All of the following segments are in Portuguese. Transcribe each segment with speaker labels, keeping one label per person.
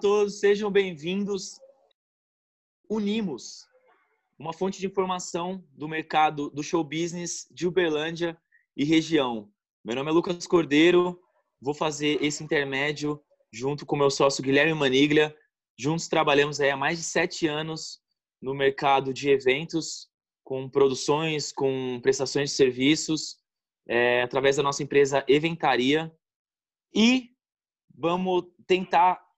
Speaker 1: Todos, sejam bem-vindos. Unimos, uma fonte de informação do mercado do show business de Uberlândia e região. Meu nome é Lucas Cordeiro, vou fazer esse intermédio junto com meu sócio Guilherme Maniglia. Juntos trabalhamos há mais de sete anos no mercado de eventos, com produções, com prestações de serviços, é, através da nossa empresa Eventaria. E vamos tentar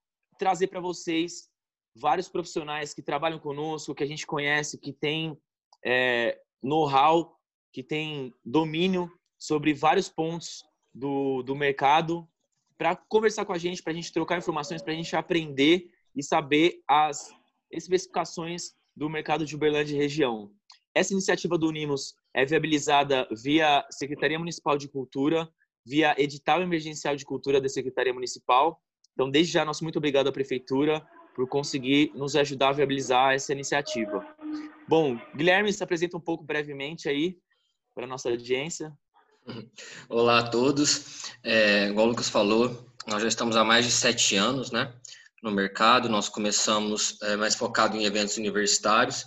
Speaker 1: trazer para vocês vários profissionais que trabalham conosco, que a gente conhece, que tem é, know-how, que tem domínio sobre vários pontos do, do mercado, para conversar com a gente, para a gente trocar informações, para a gente aprender e saber as especificações do mercado de Uberlândia e região. Essa iniciativa do Unimos é viabilizada via Secretaria Municipal de Cultura, via edital emergencial de cultura da Secretaria Municipal. Então, desde já, nosso muito obrigado à Prefeitura por conseguir nos ajudar a viabilizar essa iniciativa. Bom, Guilherme, se apresenta um pouco brevemente aí para a nossa audiência.
Speaker 2: Olá a todos. É, igual o Lucas falou, nós já estamos há mais de sete anos né, no mercado. Nós começamos é, mais focado em eventos universitários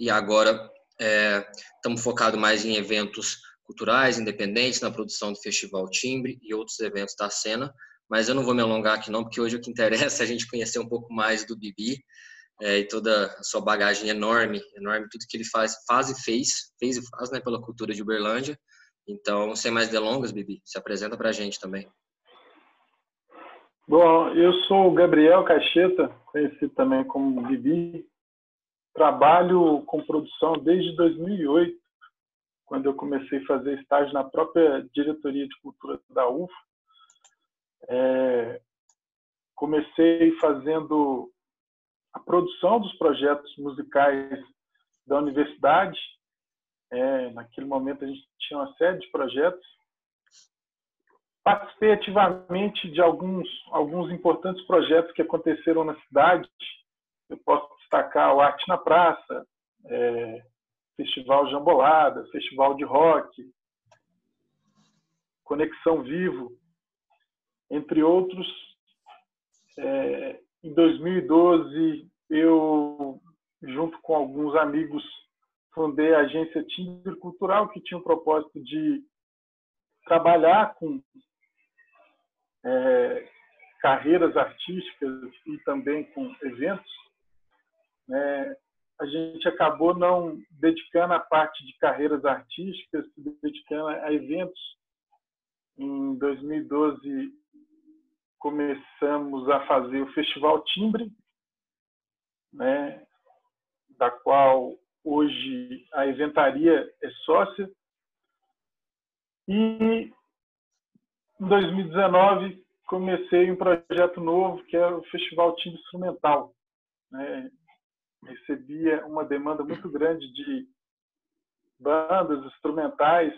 Speaker 2: e agora é, estamos focados mais em eventos culturais, independentes, na produção do Festival Timbre e outros eventos da cena. Mas eu não vou me alongar aqui não, porque hoje o que interessa é a gente conhecer um pouco mais do Bibi é, e toda a sua bagagem enorme, enorme, tudo que ele faz, faz e fez, fez e faz né, pela cultura de Uberlândia. Então, sem mais delongas, Bibi, se apresenta para a gente também.
Speaker 3: Bom, eu sou o Gabriel Caixeta, conhecido também como Bibi. Trabalho com produção desde 2008, quando eu comecei a fazer estágio na própria diretoria de cultura da UFA é, comecei fazendo a produção dos projetos musicais da universidade. É, naquele momento a gente tinha uma série de projetos. Participei ativamente de alguns, alguns importantes projetos que aconteceram na cidade. Eu posso destacar o Arte na Praça, é, Festival Jambolada, Festival de Rock, Conexão Vivo, entre outros. É, em 2012, eu, junto com alguns amigos, fundei a agência Timbre Cultural, que tinha o propósito de trabalhar com é, carreiras artísticas e também com eventos. É, a gente acabou não dedicando a parte de carreiras artísticas, se dedicando a eventos. Em 2012, começamos a fazer o Festival Timbre, né, da qual hoje a Eventaria é sócia. E em 2019 comecei um projeto novo que é o Festival Timbre Instrumental. Né? Recebia uma demanda muito grande de bandas instrumentais,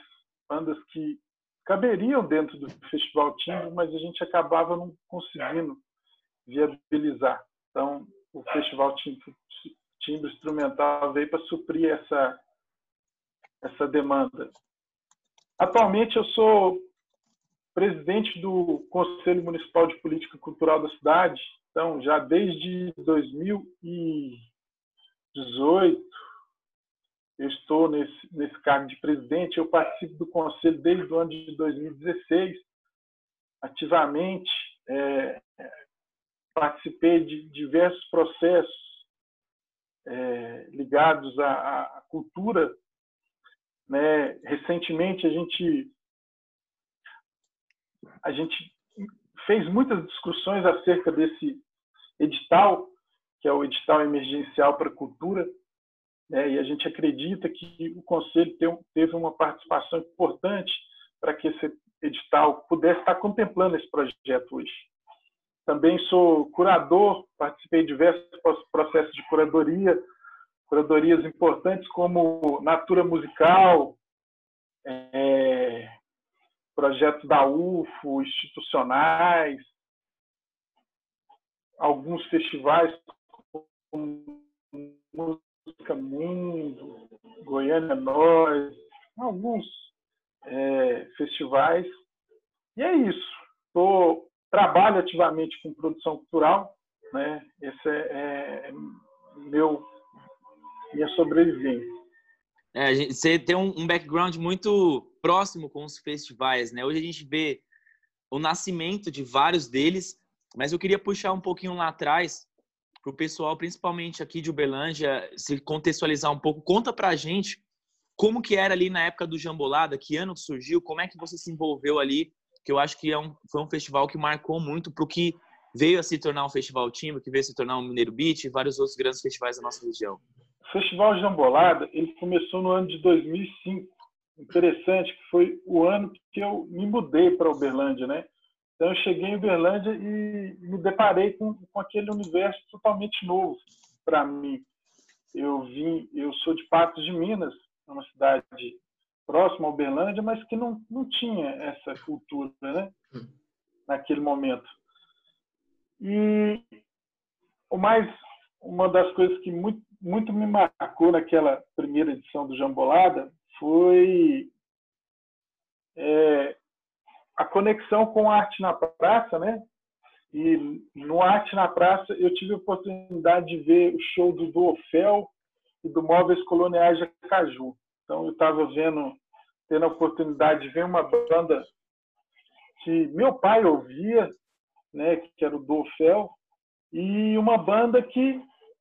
Speaker 3: bandas que caberiam dentro do Festival Timbre, mas a gente acabava não conseguindo viabilizar. Então, o Festival Timbre, Instrumental veio para suprir essa, essa demanda. Atualmente, eu sou presidente do Conselho Municipal de Política Cultural da cidade, então, já desde 2018, eu estou nesse, nesse cargo de presidente, eu participo do conselho desde o ano de 2016, ativamente, é, participei de diversos processos é, ligados à, à cultura. Né? Recentemente, a gente, a gente fez muitas discussões acerca desse edital, que é o edital emergencial para a cultura, né, e a gente acredita que o Conselho teve uma participação importante para que esse edital pudesse estar contemplando esse projeto hoje. Também sou curador, participei de diversos processos de curadoria, curadorias importantes como Natura Musical, é, projetos da UFO, institucionais, alguns festivais como Música Mundo, Goiânia Nós, alguns é, festivais. E é isso. Tô, trabalho ativamente com produção cultural, né? Esse é, é meu minha sobrevivência.
Speaker 1: É, gente, você tem um, um, background muito próximo com os festivais, né? Hoje a gente vê o nascimento de vários deles, mas eu queria puxar um pouquinho lá atrás para o pessoal, principalmente aqui de Uberlândia, se contextualizar um pouco. Conta para a gente como que era ali na época do Jambolada, que ano surgiu, como é que você se envolveu ali, que eu acho que é um, foi um festival que marcou muito para o que veio a se tornar um festival timbre, que veio a se tornar um Mineiro Beach e vários outros grandes festivais da nossa região.
Speaker 3: O Festival Jambolada, ele começou no ano de 2005. Interessante que foi o ano que eu me mudei para Uberlândia, né? Então eu cheguei em Uberlândia e me deparei com, com aquele universo totalmente novo para mim. Eu vim, eu sou de Patos de Minas, é uma cidade próxima a Uberlândia, mas que não, não tinha essa cultura, né? Naquele momento. E o mais uma das coisas que muito, muito me marcou naquela primeira edição do Jambolada foi é, a conexão com a arte na praça, né? E no Arte na Praça eu tive a oportunidade de ver o show do Duofel e do Móveis Coloniais de Caju. Então eu estava vendo, tendo a oportunidade de ver uma banda que meu pai ouvia, né, que era o Duofel, e uma banda que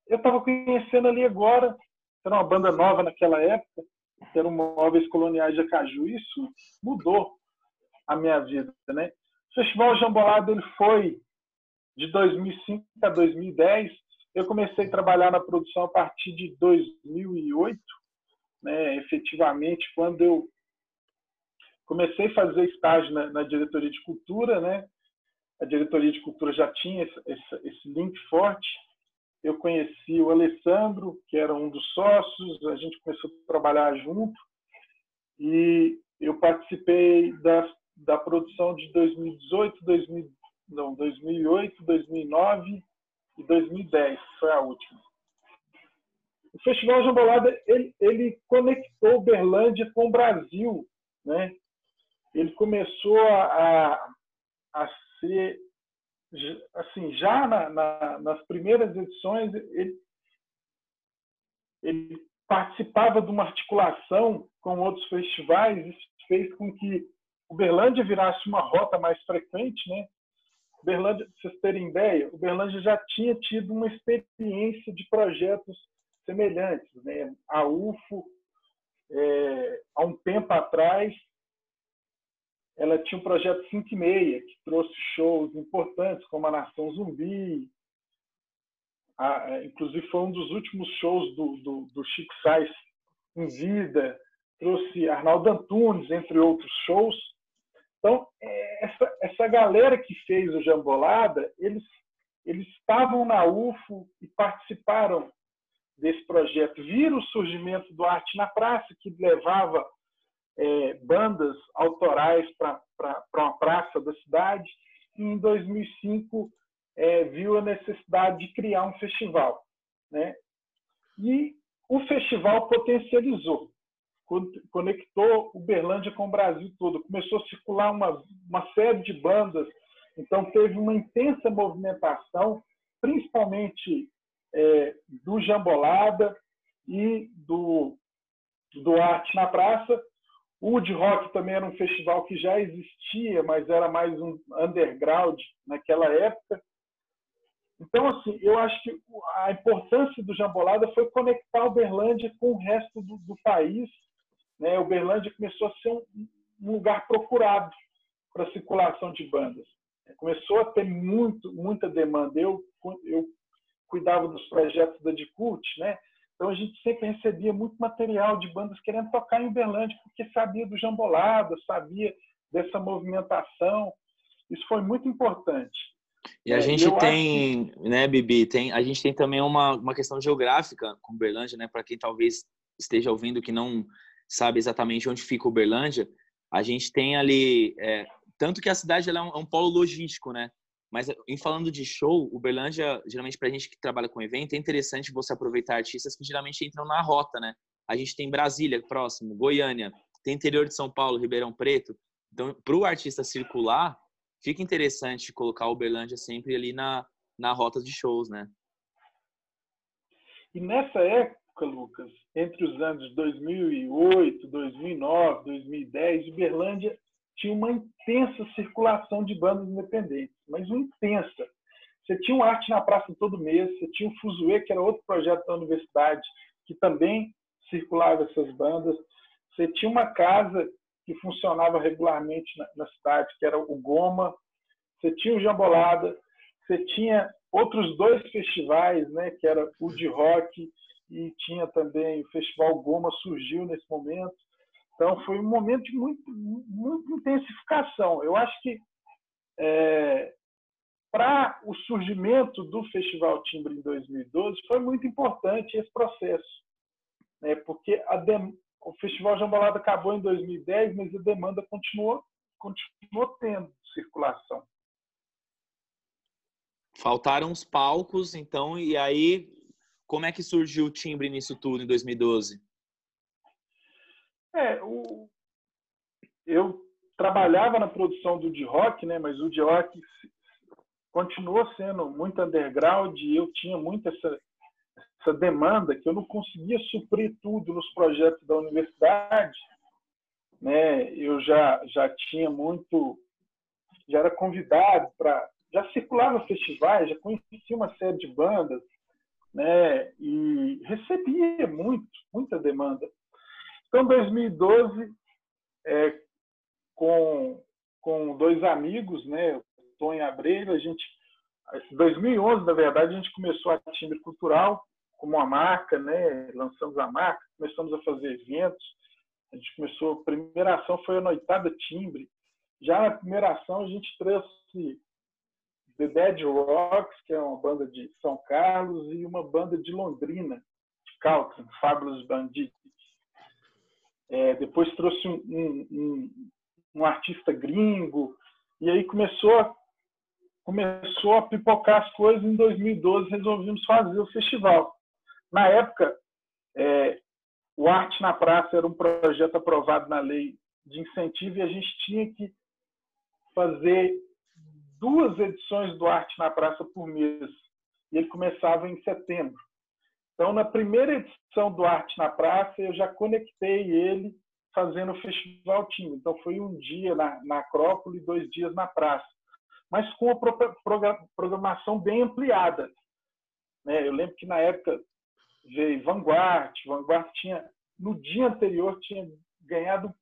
Speaker 3: eu estava conhecendo ali agora, era uma banda nova naquela época, que era o Móveis Coloniais de Acaju. Isso mudou a minha vida, né? O Festival Jambolado ele foi de 2005 a 2010. Eu comecei a trabalhar na produção a partir de 2008, né? Efetivamente, quando eu comecei a fazer estágio na, na diretoria de cultura, né? A diretoria de cultura já tinha esse, esse, esse link forte eu conheci o Alessandro, que era um dos sócios, a gente começou a trabalhar junto e eu participei da, da produção de 2018, 2000, não, 2008, 2009 e 2010, foi a última. O Festival Jambolada ele, ele conectou Berlândia com o Brasil, né? Ele começou a, a, a ser assim, já na, na, nas primeiras edições, ele, ele participava de uma articulação com outros festivais, isso fez com que Uberlândia virasse uma rota mais frequente, né? Uberlândia, vocês terem ideia, Uberlândia já tinha tido uma experiência de projetos semelhantes, né? A UFO, é, há um tempo atrás, ela tinha um projeto 5 e meia, que trouxe shows importantes, como a Nação Zumbi. A, é, inclusive, foi um dos últimos shows do, do, do Chico Sainz em vida. Trouxe Arnaldo Antunes, entre outros shows. Então, é, essa, essa galera que fez o Jambolada, eles, eles estavam na UFO e participaram desse projeto. Viram o surgimento do Arte na Praça, que levava é, bandas autorais para uma praça da cidade e em 2005 é, viu a necessidade de criar um festival, né? E o festival potencializou, conectou Uberlândia com o Brasil todo, começou a circular uma, uma série de bandas, então teve uma intensa movimentação, principalmente é, do Jambolada e do, do Arte na Praça, o Wood Rock também era um festival que já existia, mas era mais um underground naquela época. Então, assim, eu acho que a importância do Jambolada foi conectar Uberlândia com o resto do, do país. Né? Uberlândia começou a ser um, um lugar procurado para circulação de bandas. Começou a ter muito, muita demanda. Eu, eu cuidava dos projetos da Dicult, né? Então a gente sempre recebia muito material de bandas querendo tocar em Uberlândia, porque sabia do jambolado, sabia dessa movimentação. Isso foi muito importante.
Speaker 1: E a é, gente tem, que... né, Bibi, tem, a gente tem também uma, uma questão geográfica com Uberlândia, né? Para quem talvez esteja ouvindo que não sabe exatamente onde fica Uberlândia, a gente tem ali, é, tanto que a cidade é um, é um polo logístico, né? Mas em falando de show, o Berlândia, geralmente para a gente que trabalha com evento, é interessante você aproveitar artistas que geralmente entram na rota, né? A gente tem Brasília próximo, Goiânia, tem interior de São Paulo, Ribeirão Preto. Então, para o artista circular, fica interessante colocar o Berlândia sempre ali na, na rota de shows, né?
Speaker 3: E nessa época, Lucas, entre os anos 2008, 2009, 2010, Uberlândia tinha uma intensa circulação de bandas independentes, mas uma intensa. Você tinha um Arte na Praça todo mês, você tinha o Fuzue, que era outro projeto da universidade, que também circulava essas bandas. Você tinha uma casa que funcionava regularmente na, na cidade, que era o Goma. Você tinha o Jambolada. Você tinha outros dois festivais, né, que era o de rock e tinha também o Festival Goma surgiu nesse momento. Então foi um momento de muito, intensificação. Eu acho que é, para o surgimento do Festival Timbre em 2012 foi muito importante esse processo, né? porque dem... o Festival Jambalada acabou em 2010, mas a demanda continuou, continuou tendo circulação.
Speaker 1: Faltaram os palcos, então, e aí como é que surgiu o Timbre nisso tudo em 2012?
Speaker 3: É, o... eu trabalhava na produção do D-Rock, né? mas o D-Rock continuou sendo muito underground e eu tinha muito essa, essa demanda que eu não conseguia suprir tudo nos projetos da universidade. Né? Eu já, já tinha muito, já era convidado para, já circulava festivais, já conhecia uma série de bandas, né? E recebia muito, muita demanda. Então, 2012, é, com, com dois amigos, né? Tonho Abreu, a gente, em 2011, na verdade, a gente começou a Timbre Cultural como uma marca, né? Lançamos a marca, começamos a fazer eventos. A gente começou, a primeira ação foi a Noitada Timbre. Já na primeira ação, a gente trouxe The Dead Rocks, que é uma banda de São Carlos, e uma banda de Londrina, de Caltrin, Fabulous Bandit. É, depois trouxe um, um, um, um, artista gringo, e aí começou começou a pipocar as coisas. Em 2012 resolvemos fazer o festival. Na época, é, o Arte na Praça era um projeto aprovado na lei de incentivo e a gente tinha que fazer duas edições do Arte na Praça por mês. E ele começava em setembro. Então, na primeira edição do Arte na Praça, eu já conectei ele fazendo o Festival Time. Então, foi um dia na, na Acrópole, dois dias na praça mas com a programação bem ampliada. Né? Eu lembro que na época veio Vanguard, Vanguard tinha no dia anterior tinha ganhado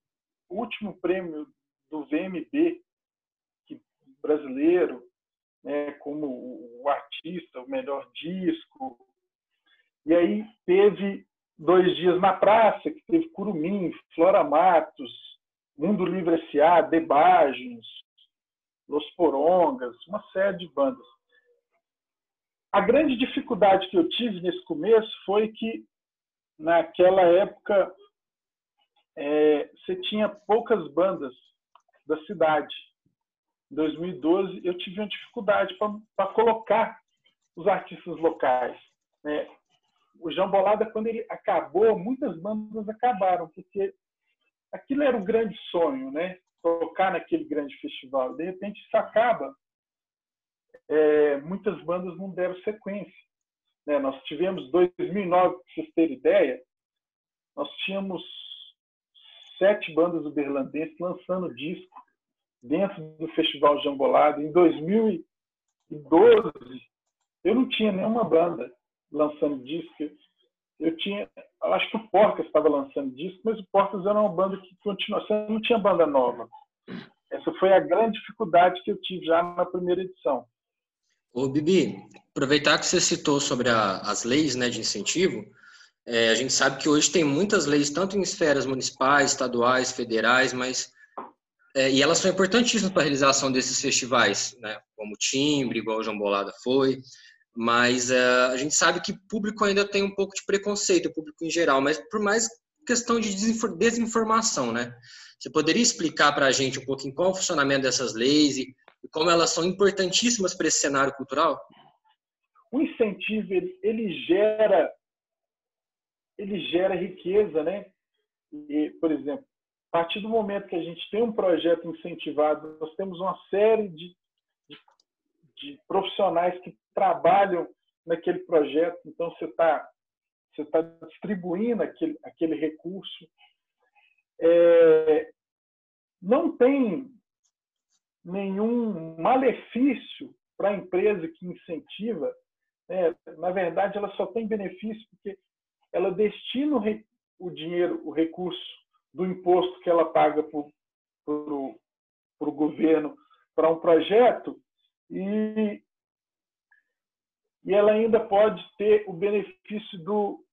Speaker 3: o último prêmio do VMB brasileiro, né, como o artista, o melhor disco. E aí teve dois dias na praça, que teve Curumim, Flora Matos, Mundo Livre S.A., Debajos, Los Porongas, uma série de bandas. A grande dificuldade que eu tive nesse começo foi que, naquela época, é, você tinha poucas bandas da cidade. Em 2012, eu tive uma dificuldade para colocar os artistas locais. Né? O Jambolada, quando ele acabou, muitas bandas acabaram, porque aquilo era o grande sonho, né? tocar naquele grande festival. De repente, isso acaba. É, muitas bandas não deram sequência. Né? Nós tivemos 2009, para vocês terem ideia, nós tínhamos sete bandas uberlandenses lançando disco dentro do Festival Jambolada. Em 2012, eu não tinha nenhuma banda lançando disco. Eu tinha, acho que o Porcas estava lançando disco, mas o Porcas era uma banda que continua, você não tinha banda nova. Essa foi a grande dificuldade que eu tive já na primeira edição.
Speaker 2: Ô, Bibi, aproveitar que você citou sobre a, as leis né, de incentivo, é, a gente sabe que hoje tem muitas leis, tanto em esferas municipais, estaduais, federais, mas é, e elas são importantíssimas para a realização desses festivais, né, como o Timbre, igual o João Bolada foi, mas é, a gente sabe que o público ainda tem um pouco de preconceito, o público em geral, mas por mais questão de desinformação, né? Você poderia explicar para a gente um pouquinho qual é o funcionamento dessas leis e como elas são importantíssimas para esse cenário cultural?
Speaker 3: O incentivo ele, ele gera ele gera riqueza, né? E, por exemplo, a partir do momento que a gente tem um projeto incentivado, nós temos uma série de, de, de profissionais que trabalham naquele projeto. Então, você está você tá distribuindo aquele, aquele recurso. É, não tem nenhum malefício para a empresa que incentiva. Né? Na verdade, ela só tem benefício porque ela destina o dinheiro, o recurso do imposto que ela paga para o governo para um projeto e, e ela ainda pode ter o benefício do,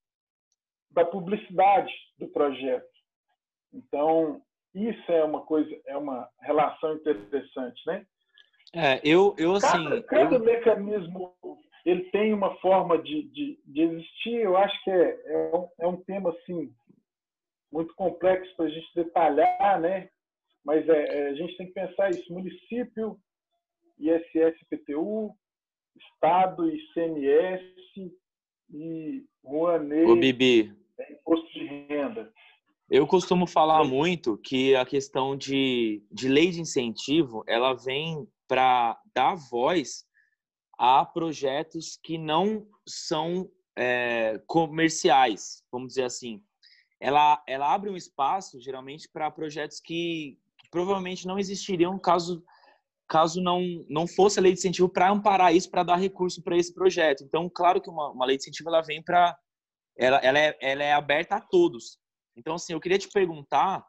Speaker 3: da publicidade do projeto. Então, isso é uma coisa, é uma relação interessante, né?
Speaker 1: É, eu, eu assim.
Speaker 3: Cada, cada
Speaker 1: eu...
Speaker 3: mecanismo ele tem uma forma de, de, de existir. Eu acho que é, é, um, é um tema assim muito complexo para a gente detalhar, né? Mas é, é, a gente tem que pensar isso: município, ISS, PTU, Estado, ICMS e Rouanet,
Speaker 1: Ô, Bibi.
Speaker 3: É, imposto de renda.
Speaker 1: Eu costumo falar muito que a questão de, de lei de incentivo ela vem para dar voz a projetos que não são é, comerciais, vamos dizer assim. Ela, ela abre um espaço, geralmente, para projetos que, que, provavelmente não existiriam caso, caso não, não fosse a lei de incentivo para amparar isso, para dar recurso para esse projeto. Então, claro que uma, uma lei de incentivo ela vem para. Ela, ela, é, ela é aberta a todos. Então, assim, eu queria te perguntar o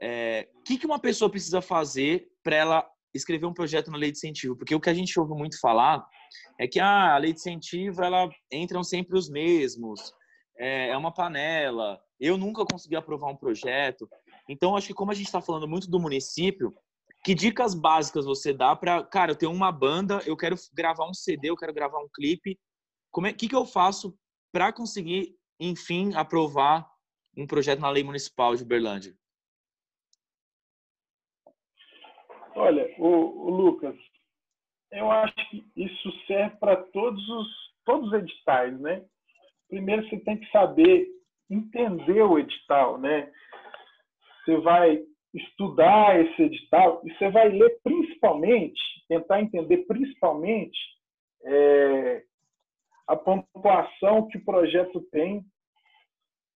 Speaker 1: é, que, que uma pessoa precisa fazer para ela escrever um projeto na lei de incentivo? Porque o que a gente ouve muito falar é que ah, a lei de incentivo, ela entram sempre os mesmos, é, é uma panela, eu nunca consegui aprovar um projeto. Então, acho que como a gente está falando muito do município, que dicas básicas você dá para, cara, eu tenho uma banda, eu quero gravar um CD, eu quero gravar um clipe, como é que que eu faço para conseguir, enfim, aprovar um projeto na lei municipal de Uberlândia?
Speaker 3: Olha, o, o, Lucas, eu acho que isso serve para todos os, todos os editais, né? Primeiro você tem que saber entender o edital, né? Você vai estudar esse edital e você vai ler principalmente, tentar entender principalmente é, a pontuação que o projeto tem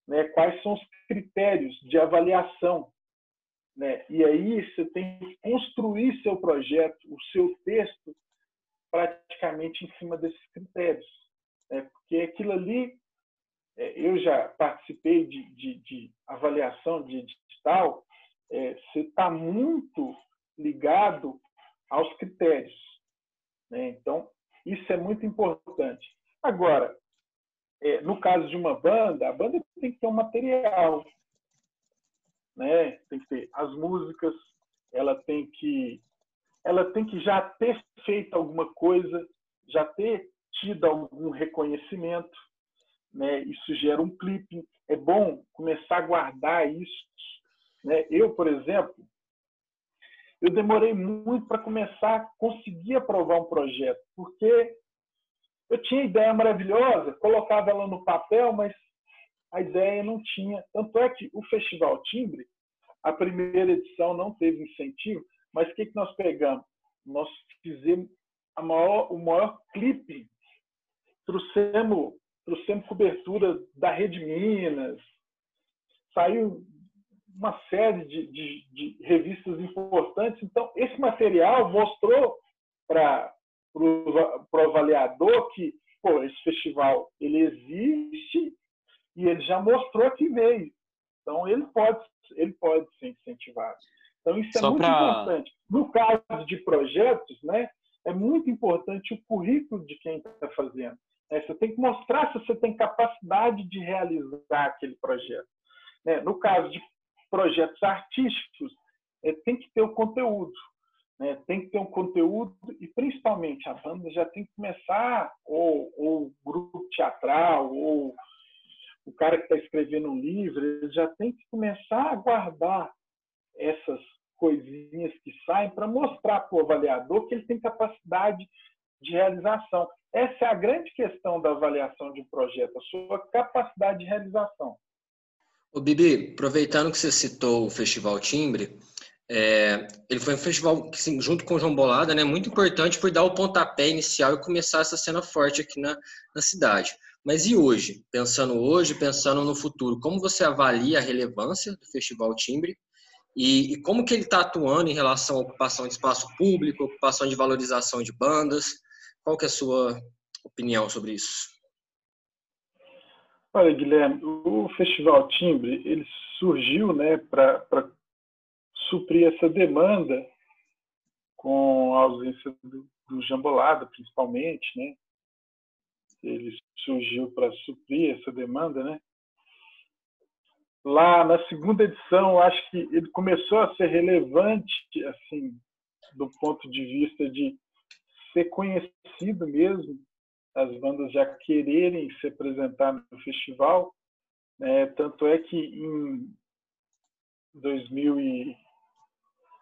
Speaker 3: né, quais são os critérios de avaliação. Né? E aí você tem que construir seu projeto, o seu texto, praticamente em cima desses critérios. Né? Porque aquilo ali, eu já participei de, de, de avaliação de edital, é, você está muito ligado aos critérios. Né? Então, isso é muito importante. Agora, é, no caso de uma banda, a banda tem que ter um material, né? Tem que ter as músicas, ela tem que, ela tem que já ter feito alguma coisa, já ter tido algum reconhecimento, né? Isso gera um clipe. É bom começar a guardar isso, né? Eu, por exemplo, eu demorei muito para começar a conseguir aprovar um projeto, porque eu tinha ideia maravilhosa, colocava ela no papel, mas a ideia não tinha. Tanto é que o Festival Timbre, a primeira edição não teve incentivo, mas o que, que nós pegamos? Nós fizemos maior, o maior clipe, trouxemos, trouxemos cobertura da Rede Minas, saiu uma série de, de, de revistas importantes. Então, esse material mostrou para o avaliador que pô, esse festival ele existe e ele já mostrou que veio. Então ele pode, ele pode ser incentivado. Então isso é Só muito pra... importante. No caso de projetos, né, é muito importante o currículo de quem está fazendo. Né? Você tem que mostrar se você tem capacidade de realizar aquele projeto. Né? No caso de projetos artísticos, é, tem que ter o conteúdo. Né? Tem que ter um conteúdo e, principalmente, a banda já tem que começar, ou, o grupo teatral, ou o cara que está escrevendo um livro, ele já tem que começar a guardar essas coisinhas que saem para mostrar para o avaliador que ele tem capacidade de realização. Essa é a grande questão da avaliação de um projeto, a sua capacidade de realização.
Speaker 2: O Bibi, aproveitando que você citou o Festival Timbre, É, ele foi um festival, assim, junto com o João Bolada, né, muito importante por dar o pontapé inicial e começar essa cena forte aqui na, na cidade. Mas e hoje? Pensando hoje, pensando no futuro, como você avalia a relevância do Festival Timbre e, e como que ele está atuando em relação à ocupação de espaço público, ocupação de valorização de bandas? Qual que é a sua opinião sobre isso?
Speaker 3: Olha, Guilherme, o Festival Timbre ele surgiu né, para suprir essa demanda com a ausência do, do jambolada, principalmente, né? Ele surgiu para suprir essa demanda, né? Lá na segunda edição, acho que ele começou a ser relevante, assim, do ponto de vista de ser conhecido mesmo, as bandas já quererem se apresentar no festival. Né? Tanto é que em 2000 e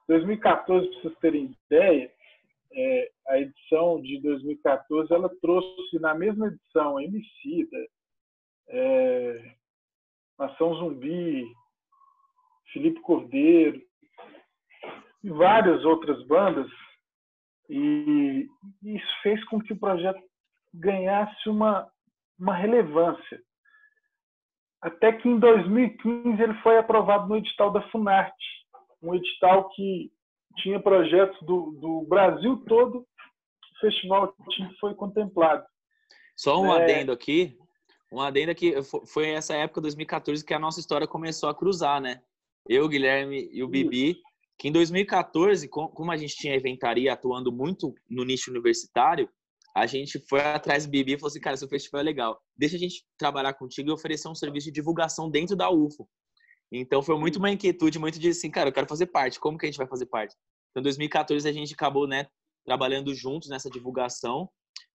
Speaker 3: 2014, para vocês terem ideia, é, a edição de 2014 ela trouxe na mesma edição Emicida, é, Nação Zumbi, Felipe Cordeiro e várias outras bandas e isso fez com que o projeto ganhasse uma, uma relevância. Até que em 2015 ele foi aprovado no edital da Funarte, um edital que tinha projetos do, do Brasil todo, o Festival foi contemplado.
Speaker 1: Só um é... adendo aqui, um adendo aqui, foi essa época, 2014, que a nossa história começou a cruzar, né? Eu, Guilherme e o Bibi, que em 2014, como a gente tinha eventaria atuando muito no nicho universitário, a gente foi atrás do Bibi e falou assim, cara, seu festival é legal. Deixa a gente trabalhar contigo e oferecer um serviço de divulgação dentro da UFO. Então foi muito uma inquietude, muito de assim, cara, eu quero fazer parte. Como que a gente vai fazer parte? Então, em 2014 a gente acabou, né, trabalhando juntos nessa divulgação.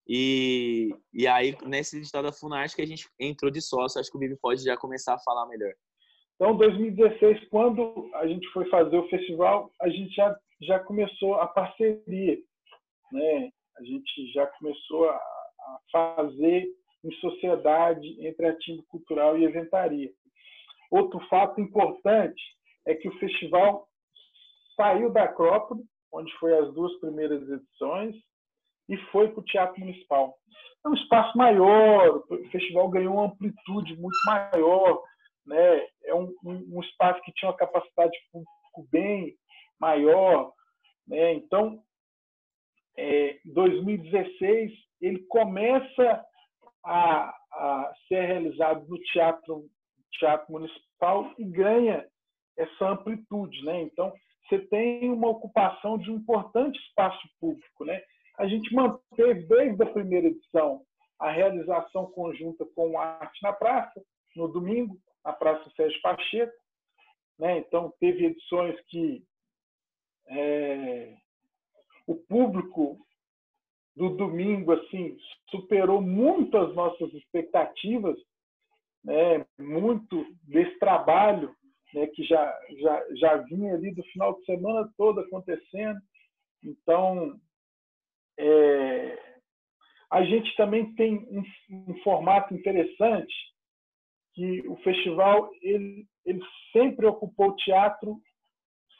Speaker 1: E, e aí, nesse edital da Funarte que a gente entrou de sócio, acho que o Bibi pode já começar a falar melhor.
Speaker 3: Então, 2016, quando a gente foi fazer o festival, a gente já, já começou a parceria, né? A gente já começou a, a fazer em sociedade entre ativo cultural e eventaria. Outro fato importante é que o festival saiu da Acrópole, onde foi as duas primeiras edições, e foi para o Teatro Municipal. É um espaço maior, o festival ganhou uma amplitude muito maior, né? é um, um, um espaço que tinha uma capacidade público bem maior. Né? Então, é, 2016, ele começa a, a ser realizado no Teatro, teatro Municipal e ganha essa amplitude. Né? Então, você tem uma ocupação de um importante espaço público. Né? A gente manteve, desde a primeira edição, a realização conjunta com a Arte na Praça, no domingo, na Praça Sérgio Pacheco. Né? Então, teve edições que é, o público do domingo assim superou muito as nossas expectativas, né? muito desse trabalho né? que já, já, já vinha ali do final de semana todo acontecendo. Então, é, a gente também tem um, um formato interessante que o festival ele, ele sempre ocupou o teatro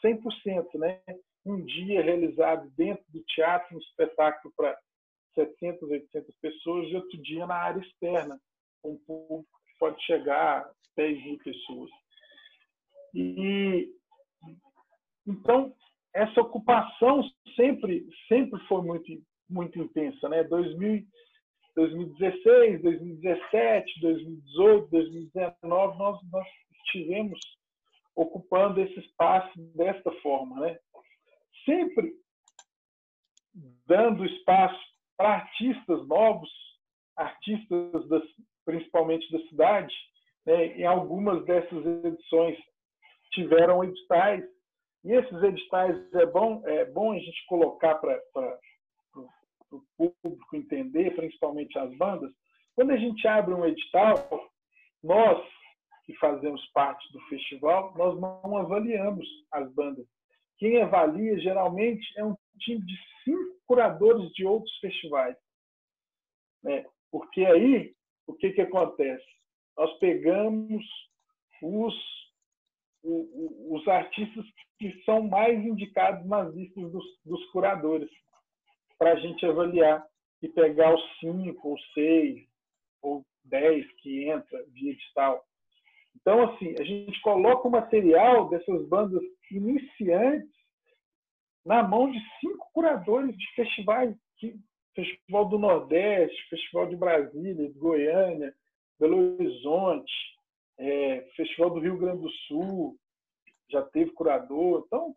Speaker 3: 100%, né? Um dia realizado dentro do teatro, um espetáculo para 700, 800 pessoas, e outro dia na área externa, com um público que pode chegar a 10 mil pessoas. E então essa ocupação sempre sempre foi muito muito intensa, né? 2000 2016, 2017, 2018, 2019, nós, nós estivemos ocupando esse espaço desta forma, né? Sempre dando espaço para artistas novos, artistas das, principalmente da cidade. Né? Em algumas dessas edições tiveram editais e esses editais é bom é bom a gente colocar para o público entender, principalmente as bandas, quando a gente abre um edital, nós que fazemos parte do festival, nós não avaliamos as bandas. Quem avalia geralmente é um time de cinco curadores de outros festivais. Né? Porque aí, o que, que acontece? Nós pegamos os, o, o, os artistas que são mais indicados nas listas dos, dos curadores, para a gente avaliar e pegar os cinco, ou seis, ou dez que entra via edital. Então, assim, a gente coloca o material dessas bandas iniciantes na mão de cinco curadores de festivais, Festival do Nordeste, Festival de Brasília, de Goiânia, Belo Horizonte, é, Festival do Rio Grande do Sul, já teve curador. Então,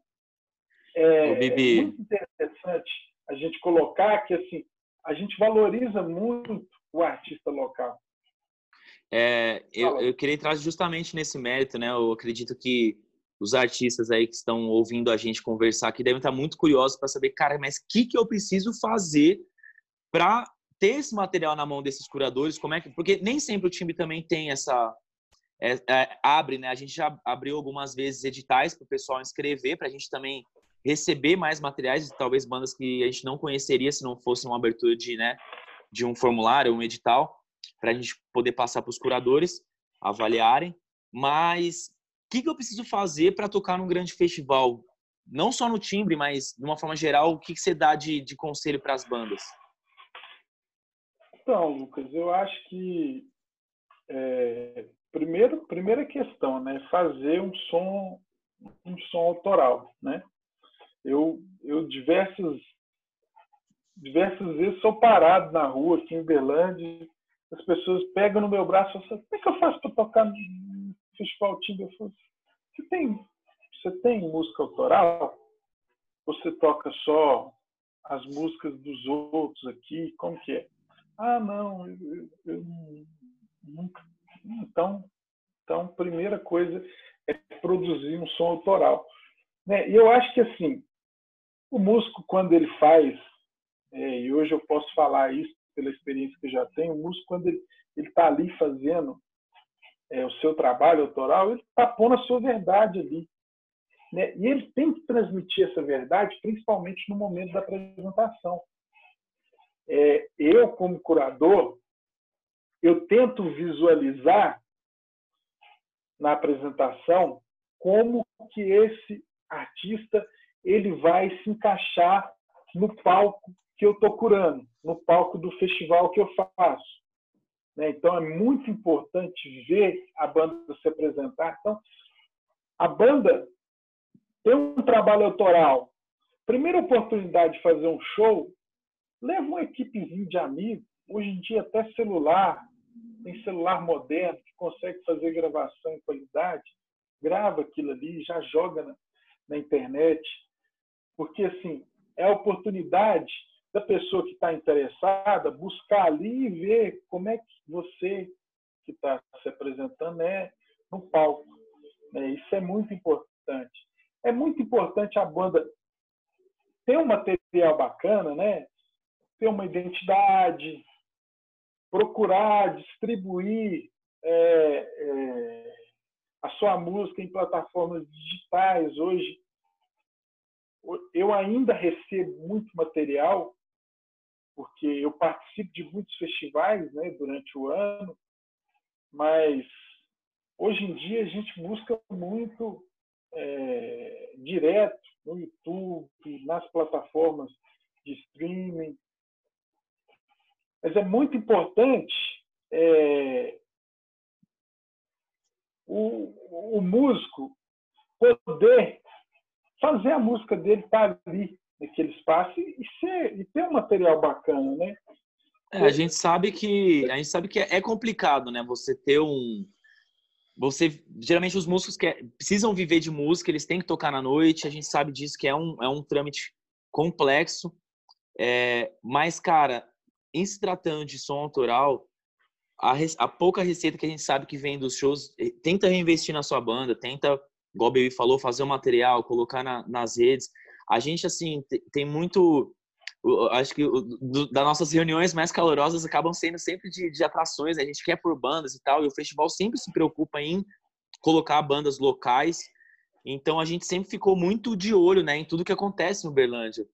Speaker 3: é, é muito interessante a gente colocar que assim a gente valoriza muito o artista local.
Speaker 1: É, eu, eu, queria entrar justamente nesse mérito, né? Eu acredito que os artistas aí que estão ouvindo a gente conversar aqui devem estar muito curiosos para saber, cara, mas o que, que eu preciso fazer para ter esse material na mão desses curadores? Como é que, porque nem sempre o time também tem essa é, é, abre, né? A gente já abriu algumas vezes editais para o pessoal inscrever, para a gente também receber mais materiais, talvez bandas que a gente não conheceria se não fosse uma abertura de, né, de um formulário, um edital, para a gente poder passar para os curadores avaliarem. Mas o que, que eu preciso fazer para tocar num grande festival? Não só no timbre, mas de uma forma geral, o que, que você dá de, de conselho para as bandas?
Speaker 3: Então, Lucas, eu acho que é, primeiro, primeira questão, né, fazer um som, um som autoral, né? Eu, eu diversas, diversas vezes sou parado na rua aqui em Berlândia, as pessoas pegam no meu braço e falam, como é que eu faço para tocar no Festival? Eu falo, você tem, você tem música autoral? Você toca só as músicas dos outros aqui? Como que é? Ah, não, eu, eu nunca. Então, então, primeira coisa é produzir um som autoral. Né? E eu acho que assim, o músico quando ele faz, é, e hoje eu posso falar isso pela experiência que eu já tenho, o músico quando ele está ali fazendo é, o seu trabalho autoral, ele está pondo a sua verdade ali. Né? E ele tem que transmitir essa verdade, principalmente no momento da apresentação. É, eu, como curador, eu tento visualizar na apresentação como que esse artista ele vai se encaixar no palco que eu estou curando, no palco do festival que eu faço. Né? Então é muito importante ver a banda se apresentar. Então, a banda tem um trabalho autoral. Primeira oportunidade de fazer um show, leva uma equipezinha de amigos. Hoje em dia, até celular, tem celular moderno que consegue fazer gravação em qualidade, grava aquilo ali, já joga na, na internet. Porque, assim, é a oportunidade da pessoa que está interessada buscar ali e ver como é que você que está se apresentando é no palco. Né? Isso é muito importante. É muito importante a banda ter um material bacana, né? ter uma identidade, procurar distribuir é, é, a sua música em plataformas digitais. Hoje, eu ainda recebo muito material porque eu participo de muitos festivais né, durante o ano, mas hoje em dia a gente busca muito é, direto no YouTube, nas plataformas de streaming. Mas é muito importante é, o, o músico poder fazer a música dele estar tá ali naquele espaço e, ser, e ter um material bacana, né?
Speaker 1: É, a gente sabe que a gente sabe que é complicado, né? Você ter um você geralmente os músicos que é, precisam viver de música, eles têm que tocar na noite. A gente sabe disso que é um é um trâmite complexo. É, mas cara, em se tratando de som autoral, a, a, pouca receita que a gente sabe que vem dos shows, eh, tenta reinvestir na sua banda, tenta, igual o Baby falou, fazer o material, colocar na, nas redes a gente, assim, tem muito. Acho que das nossas reuniões mais calorosas acabam sendo sempre de, de atrações, né? a gente quer por bandas e tal, e o festival sempre se preocupa em colocar bandas locais. Então a gente sempre ficou muito de olho né, em tudo que acontece no Berlândia.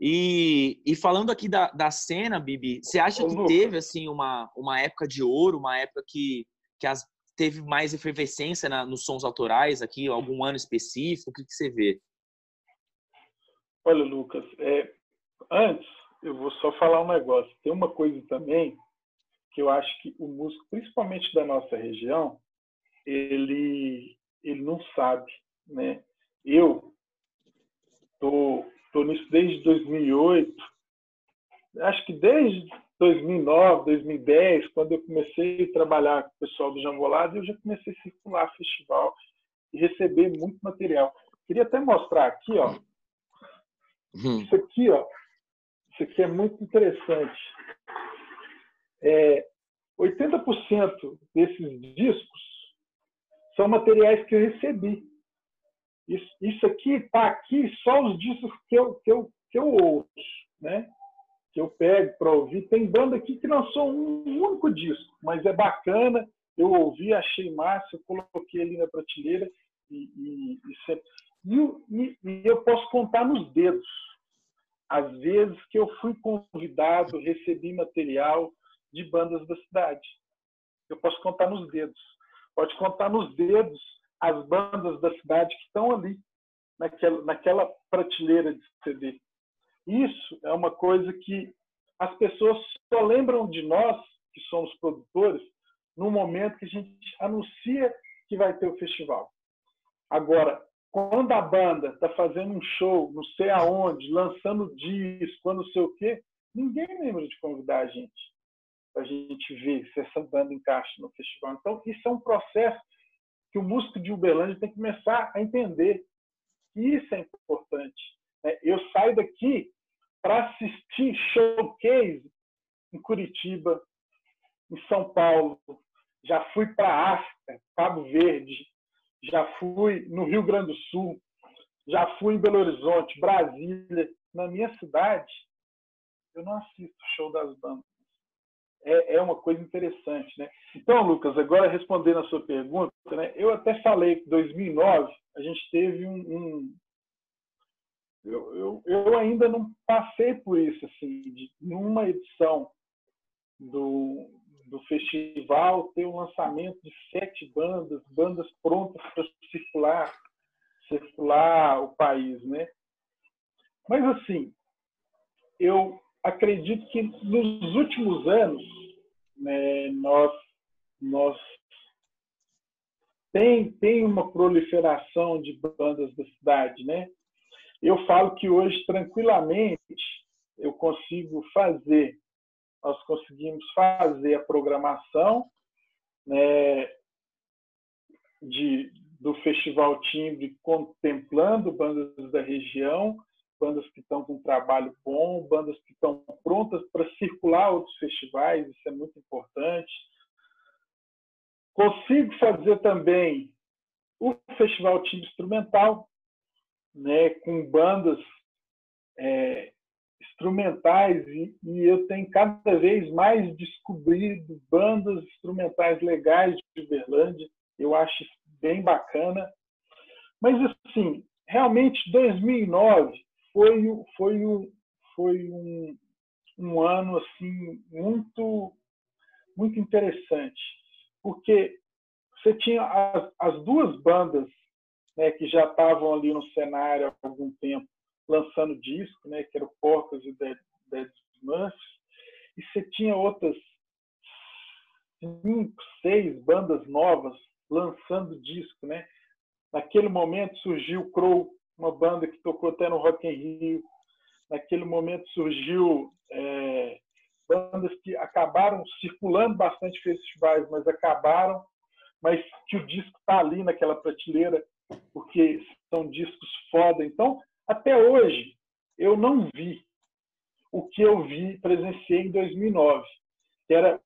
Speaker 1: E, e falando aqui da, da cena, Bibi, você acha que teve assim uma, uma época de ouro, uma época que, que as, teve mais efervescência na, nos sons autorais aqui? Algum ano específico? O que, que você vê?
Speaker 3: Olha, Lucas, é, antes eu vou só falar um negócio. Tem uma coisa também que eu acho que o músico, principalmente da nossa região, ele ele não sabe, né? Eu tô tô nisso desde 2008. Acho que desde 2009, 2010, quando eu comecei a trabalhar com o pessoal do Jambolado, eu já comecei a circular festival e receber muito material. Queria até mostrar aqui, ó. Uhum. Isso aqui, ó. Isso aqui é muito interessante. É, 80% desses discos são materiais que eu recebi. Isso, isso aqui está aqui só os discos que eu, que eu, que eu ouço, né? Que eu pego para ouvir. Tem banda aqui que lançou um único disco, mas é bacana. Eu ouvi, achei massa, coloquei ali na prateleira e, e, e, e eu posso contar nos dedos as vezes que eu fui convidado, recebi material de bandas da cidade. Eu posso contar nos dedos. Pode contar nos dedos as bandas da cidade que estão ali, naquela, naquela prateleira de CD. Isso é uma coisa que as pessoas só lembram de nós, que somos produtores, no momento que a gente anuncia que vai ter o festival. Agora, quando a banda está fazendo um show, não sei aonde, lançando disco, não sei o quê, ninguém lembra de convidar a gente para a gente ver se essa banda encaixa no festival. Então, isso é um processo que o músico de Uberlândia tem que começar a entender. Isso é importante. Né? Eu saio daqui para assistir showcase em Curitiba, em São Paulo, já fui para África, Cabo Verde, já fui no Rio Grande do Sul, já fui em Belo Horizonte, Brasília. Na minha cidade, eu não assisto show das bandas. É, é uma coisa interessante, né? Então, Lucas, agora respondendo a sua pergunta, né, eu até falei que em 2009 a gente teve um, um eu, eu, eu, ainda não passei por isso, assim, de numa edição do, do festival ter o um lançamento de sete bandas, bandas prontas para circular, circular o país, né? Mas assim, eu acredito que nos últimos anos, né, nós, nós tem, tem uma proliferação de bandas da cidade, né? Eu falo que hoje, tranquilamente, eu consigo fazer, nós conseguimos fazer a programação né, de, do Festival Timbre contemplando bandas da região, bandas que estão com um trabalho bom, bandas que estão prontas para circular outros festivais, isso é muito importante. Consigo fazer também o Festival Timbre Instrumental, né, com bandas é, instrumentais e, e, eu tenho cada vez mais descobrido bandas instrumentais legais de Uberlândia. Eu acho bem bacana. Mas, assim, realmente 2009 foi, foi, foi um, um ano assim muito, muito interessante, porque você tinha as, as duas bandas né, que já estavam ali no cenário há algum tempo, lançando disco, né, que era o Porcas e Dead, Dead e você tinha outras cinco, seis bandas novas lançando disco, né? Naquele momento surgiu o Crow, uma banda que tocou até no Rock in Rio. Naquele momento surgiu é, bandas que acabaram circulando bastante festivais, mas acabaram, mas que o disco está ali naquela prateleira porque são discos foda. Então, até hoje, eu não vi o que eu vi, presenciei em 2009, que era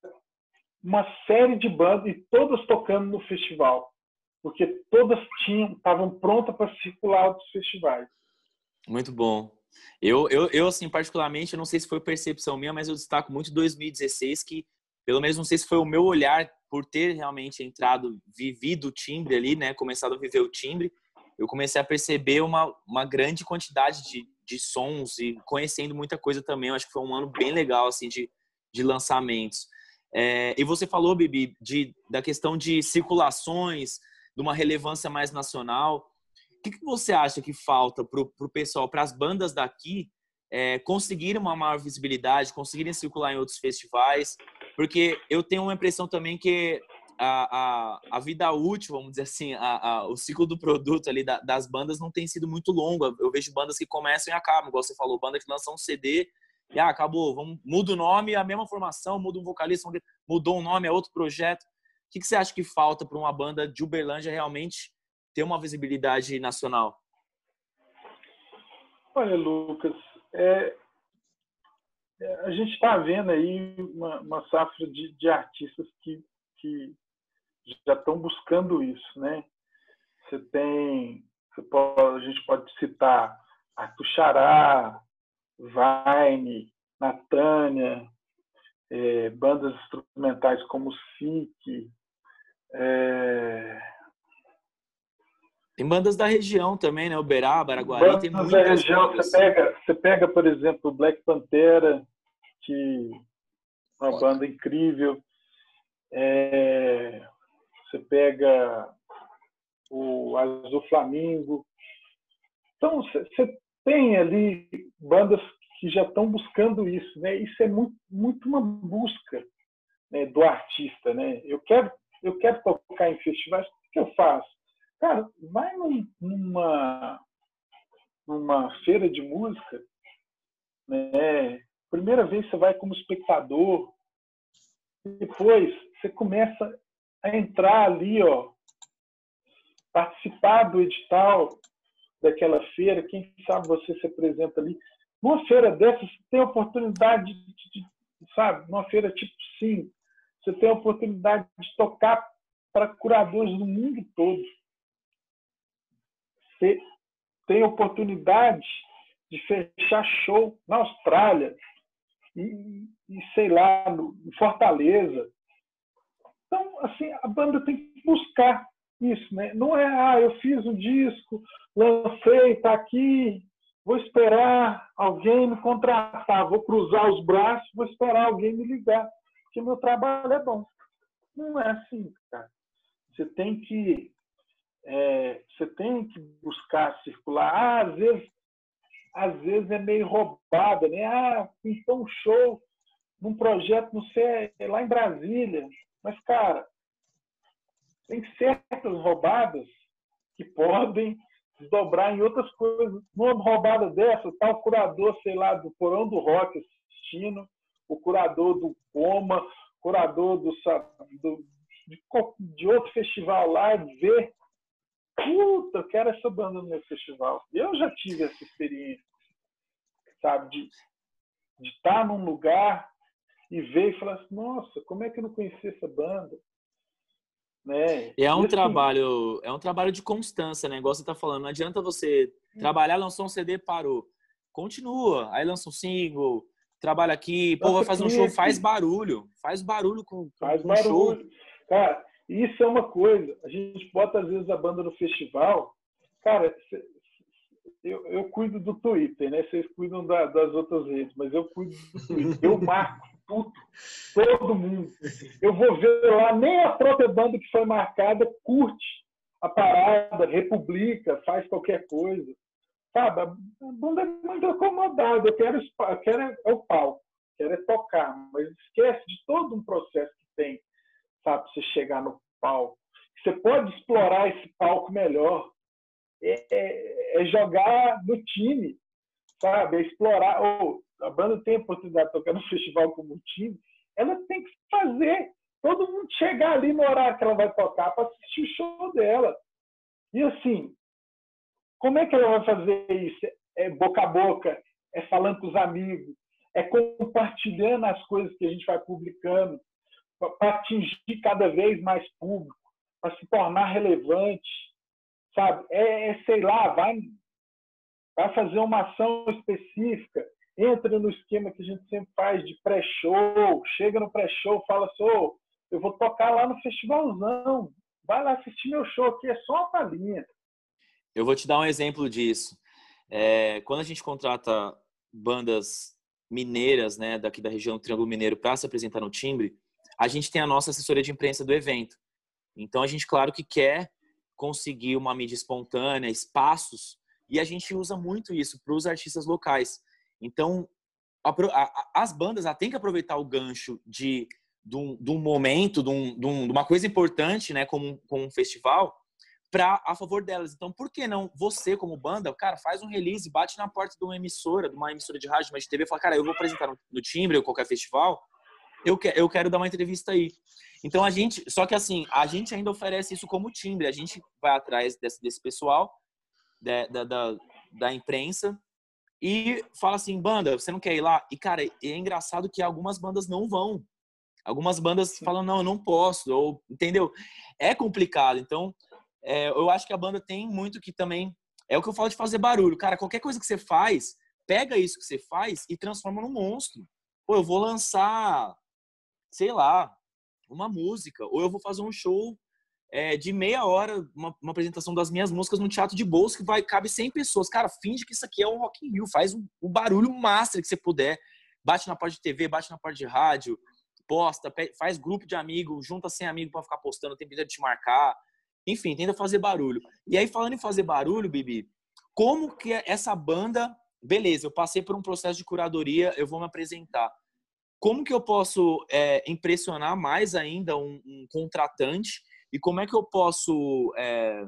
Speaker 3: uma série de bandas e todas tocando no festival, porque todas tinham estavam prontas para circular outros festivais.
Speaker 1: Muito bom. Eu, eu, eu, assim, particularmente, eu não sei se foi percepção minha, mas eu destaco muito 2016, que, pelo menos, não sei se foi o meu olhar por ter realmente entrado, vivido o timbre ali, né, começado a viver o timbre, eu comecei a perceber uma, uma grande quantidade de, de sons e conhecendo muita coisa também. Eu acho que foi um ano bem legal, assim, de, de lançamentos. É, e você falou, Bibi, de, da questão de circulações, de uma relevância mais nacional. O que, que você acha que falta para o pessoal, para as bandas daqui, é, conseguirem uma maior visibilidade, conseguirem circular em outros festivais? Porque eu tenho uma impressão também que a, a, a vida útil, vamos dizer assim, a, a, o ciclo do produto ali da, das bandas não tem sido muito longo. Eu vejo bandas que começam e acabam, igual você falou, banda que lança um CD e ah, acabou, vamos, muda o nome, a mesma formação, muda um vocalista, mudou o nome, é outro projeto. O que, que você acha que falta para uma banda de Uberlândia realmente ter uma visibilidade nacional?
Speaker 3: Olha, Lucas, é, é, a gente está vendo aí uma, uma safra de, de artistas que, que já estão buscando isso, né? Você tem, você pode, a gente pode citar Arthur Xará, Vine, Natânia, é, bandas instrumentais como SIC. É...
Speaker 1: Tem bandas da região também, né? Uberaba, Araguari, bandas tem muitas da região.
Speaker 3: Você pega, você pega, por exemplo, Black Pantera, que uma banda incrível. É, você pega o Azul Flamingo. Então, você tem ali bandas que já estão buscando isso, né? Isso é muito, muito uma busca né, do artista, né? Eu quero, eu quero tocar em festivais, o que eu faço? Cara, vai num, numa, numa feira de música, né? Primeira vez você vai como espectador, depois você começa a entrar ali, ó, participar do edital daquela feira, quem sabe você se apresenta ali. Numa feira dessas, você tem a oportunidade de, de, sabe, numa feira tipo sim, você tem a oportunidade de tocar para curadores do mundo todo. Você tem a oportunidade de fechar show na Austrália e, e sei lá, no, em Fortaleza. Então, assim, a banda tem que buscar isso, né? Não é, ah, eu fiz um disco, lancei, está aqui, vou esperar alguém me contratar, vou cruzar os braços, vou esperar alguém me ligar, porque meu trabalho é bom. Não é assim, cara. Você tem que é, você tem que buscar circular. Ah, às vezes, às vezes é meio roubada, né? Ah, então um show num projeto, não sei, lá em Brasília. Mas, cara, tem certas roubadas que podem desdobrar em outras coisas. Numa roubada dessa, tá o curador, sei lá, do Porão do Rock assistindo, o curador do Coma, curador do, do de, de, outro festival lá ver. Puta, eu quero essa banda no meu festival. Eu já tive essa experiência, sabe, de, de estar num lugar e ver e falar assim, nossa, como é que eu não conhecia essa banda? Né?
Speaker 1: É um assim, trabalho, é um trabalho de constância, né? Igual você tá falando, não adianta você hum. trabalhar, lançou um CD, parou. Continua, aí lança um single, trabalha aqui, pô, vai fazer um show, faz barulho, faz barulho com, com
Speaker 3: faz barulho. show. Cara, isso é uma coisa, a gente bota às vezes a banda no festival, cara, eu, eu cuido do Twitter, né? Vocês cuidam da, das outras redes, mas eu cuido do Twitter. Eu marco tudo, todo mundo. Eu vou ver lá, nem a própria banda que foi marcada curte a parada, republica, faz qualquer coisa. Sabe, a banda é muito acomodada. Eu quero, eu quero é o palco, quero é tocar, mas esquece de todo um processo que tem, sabe, você chegar no palco. Você pode explorar esse palco melhor. É, é, é jogar no time, sabe? É explorar. Oh, a banda tem a oportunidade de tocar no festival como time, ela tem que fazer todo mundo chegar ali no horário que ela vai tocar para assistir o show dela. E assim, como é que ela vai fazer isso? É boca a boca, é falando com os amigos, é compartilhando as coisas que a gente vai publicando para atingir cada vez mais público, para se tornar relevante, sabe? É, é, sei lá, vai, vai fazer uma ação específica entra no esquema que a gente sempre faz de pré-show, chega no pré-show, fala assim, oh, eu vou tocar lá no festivalzão, vai lá assistir meu show aqui, é só uma palhinha.
Speaker 1: Eu vou te dar um exemplo disso. É, quando a gente contrata bandas mineiras, né, daqui da região do Triângulo Mineiro, para se apresentar no timbre, a gente tem a nossa assessoria de imprensa do evento. Então a gente, claro que quer conseguir uma mídia espontânea, espaços, e a gente usa muito isso para os artistas locais. Então, a, a, as bandas têm que aproveitar o gancho de, de, um, de um momento, de, um, de, um, de, uma coisa importante, né, como, como um festival, para a favor delas. Então, por que não você, como banda, cara, faz um release, bate na porta de uma emissora, de uma emissora de rádio, de TV, fala, cara, eu vou apresentar no, no Timbre ou qualquer festival, eu, que, eu quero dar uma entrevista aí. Então a gente, só que assim, a gente ainda oferece isso como timbre, a gente vai atrás desse, desse pessoal, da, da, da, da imprensa, e fala assim, banda, você não quer ir lá? E cara, é engraçado que algumas bandas não vão. Algumas bandas falam, não, eu não posso, ou, entendeu? É complicado. Então, é, eu acho que a banda tem muito que também. É o que eu falo de fazer barulho. Cara, qualquer coisa que você faz, pega isso que você faz e transforma num monstro. Pô, eu vou lançar sei lá, uma música, ou eu vou fazer um show é, de meia hora, uma, uma, apresentação das minhas músicas no teatro de bolsa que vai cabe 100 pessoas. Cara, finge que isso aqui é um Rock in Rio, faz o um, um barulho master que você puder, bate na porta de TV, bate na porta de rádio, posta, faz grupo de amigos, junta 100 amigos para ficar postando, tem de te marcar. Enfim, tenta fazer barulho. E aí, falando em fazer barulho, Bibi, como que essa banda. Beleza, eu passei por um processo de curadoria, eu vou me apresentar como que eu posso é, impressionar mais ainda um, um, contratante e como é que eu posso é,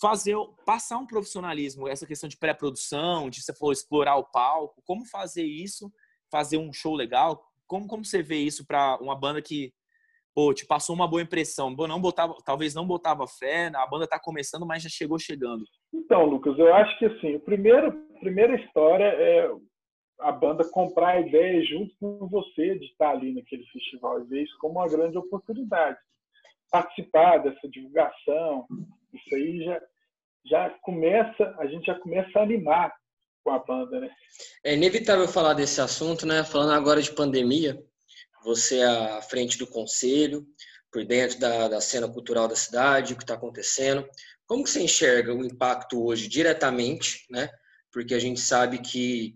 Speaker 1: fazer passar um profissionalismo essa questão de pré-produção de você for explorar o palco como fazer isso fazer um show legal? Como como você vê isso para uma banda que pô, te passou uma boa impressão não botava talvez não botava fé a banda está começando mas já chegou chegando?
Speaker 3: Então Lucas eu acho que assim o primeiro primeira história é a banda comprar a ideia junto com você de estar ali naquele festival e ver isso como uma grande oportunidade. Participar dessa divulgação, isso aí já, já começa, a gente já começa a animar com a banda, né?
Speaker 2: É inevitável falar desse assunto, né? Falando agora de pandemia, você à frente do conselho, por dentro da, da cena cultural da cidade, o que está acontecendo. Como que você enxerga o impacto hoje diretamente, né? Porque a gente sabe que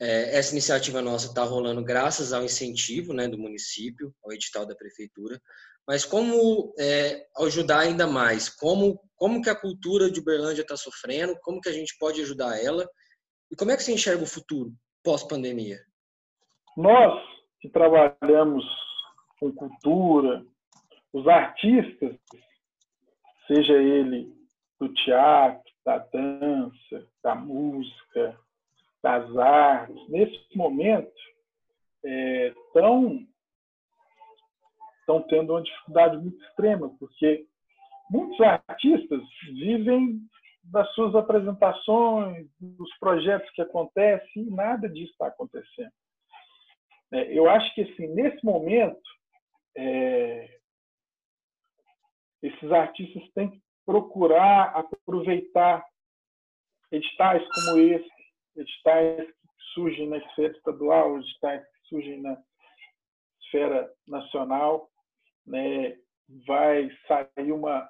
Speaker 2: é, essa iniciativa nossa está rolando graças ao incentivo né, do município, ao edital da prefeitura. Mas como é, ajudar ainda mais? Como, como que a cultura de Uberlândia está sofrendo? Como que a gente pode ajudar ela? E como é que você enxerga o futuro pós-pandemia?
Speaker 3: Nós que trabalhamos com cultura, os artistas, seja ele do teatro, da dança, da música, das artes, nesse momento, estão é, estão tendo uma dificuldade muito extrema, porque muitos artistas vivem das suas apresentações, dos projetos que acontecem, e nada disso está acontecendo. É, eu acho que, assim, nesse momento, é, esses artistas têm que procurar aproveitar editais como esse, editais que surgem na esfera estadual, editais que surgem na esfera nacional, né? vai sair uma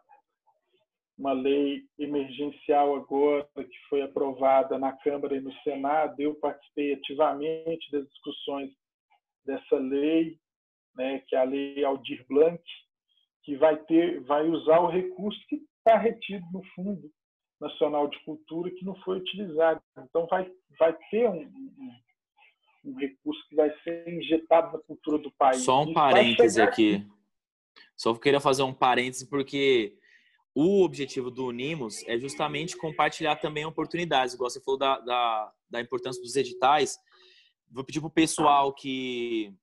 Speaker 3: uma lei emergencial agora que foi aprovada na Câmara e no Senado. Eu participei ativamente das discussões dessa lei, né, que é a lei Aldir Blanc, que vai ter, vai usar o recurso que está retido no fundo Nacional de Cultura que não foi utilizado. Então, vai, vai ter um, um, um recurso que vai ser injetado na cultura do país.
Speaker 1: Só um parêntese aqui. aqui. Só queria fazer um parêntese, porque o objetivo do Unimos é justamente compartilhar também oportunidades. Igual você falou da, da, da importância dos editais. Vou pedir para o pessoal que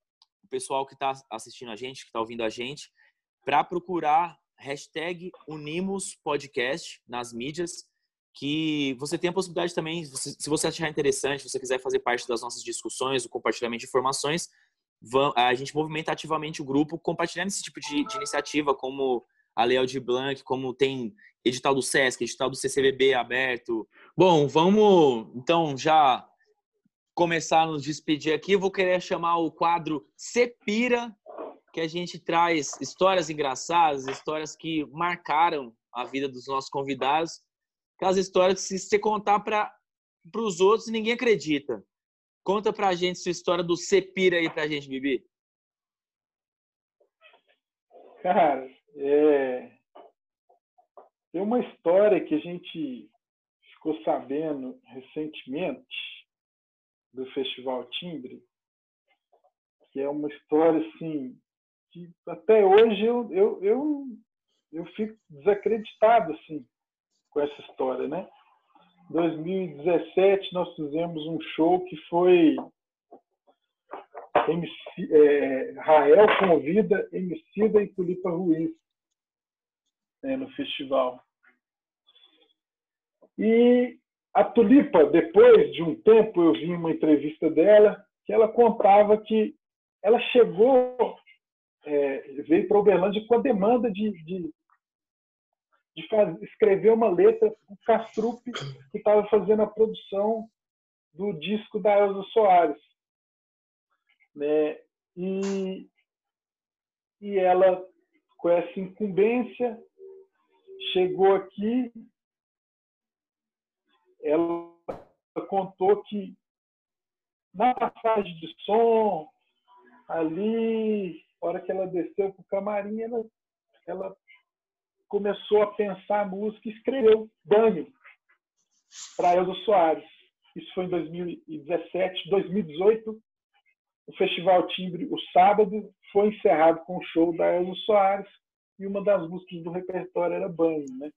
Speaker 1: o pessoal que está assistindo a gente, que está ouvindo a gente, para procurar hashtag Unimos Podcast nas mídias, que você tem a possibilidade também, se você achar interessante, se você quiser fazer parte das nossas discussões, o compartilhamento de informações, a gente movimenta ativamente o grupo compartilhando esse tipo de, de iniciativa, como a Lei de Blanc, como tem edital do SESC, edital do CCBB aberto. Bom, vamos então já começar a nos despedir aqui. Eu vou querer chamar o quadro Cepira, que a gente traz histórias engraçadas, histórias que marcaram a vida dos nossos convidados. Aquelas histórias que se você contar para os outros, ninguém acredita. Conta para a gente sua história do Cepira aí para a gente, Bibi.
Speaker 3: Cara, é... tem uma história que a gente ficou sabendo recentemente do Festival Timbre, que é uma história assim que até hoje eu, eu, eu, eu fico desacreditado assim com essa história, né? 2017 nós fizemos um show que foi MC, é, Rael convida Emicida e Tulipa Ruiz né, no festival. E a Tulipa, depois de um tempo, eu vi uma entrevista dela que ela contava que ela chegou, é, veio para Uberlândia com a demanda de, de, de fazer, escrever uma letra para o Castrup, que estava fazendo a produção do disco da Elza Soares. Né? E, e ela, com essa incumbência, chegou aqui, ela contou que na passagem de som, ali, hora que ela desceu para o camarim, ela, ela começou a pensar a música e escreveu Banho para Elza Soares. Isso foi em 2017. 2018, o Festival Timbre, o sábado, foi encerrado com o show da Elza Soares e uma das músicas do repertório era Banho. Né?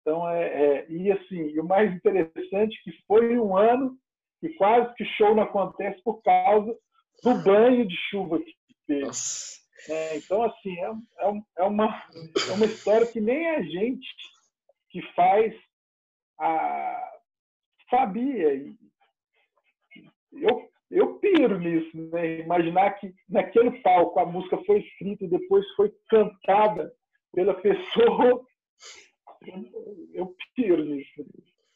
Speaker 3: Então, é, é, e assim, o mais interessante é que foi um ano e quase que show não acontece por causa do banho de chuva que teve. É, então, assim, é, é, é, uma, é uma história que nem a gente que faz a, sabia. Eu, eu piro nisso, né? Imaginar que naquele palco a música foi escrita e depois foi cantada pela pessoa. Eu piro nisso.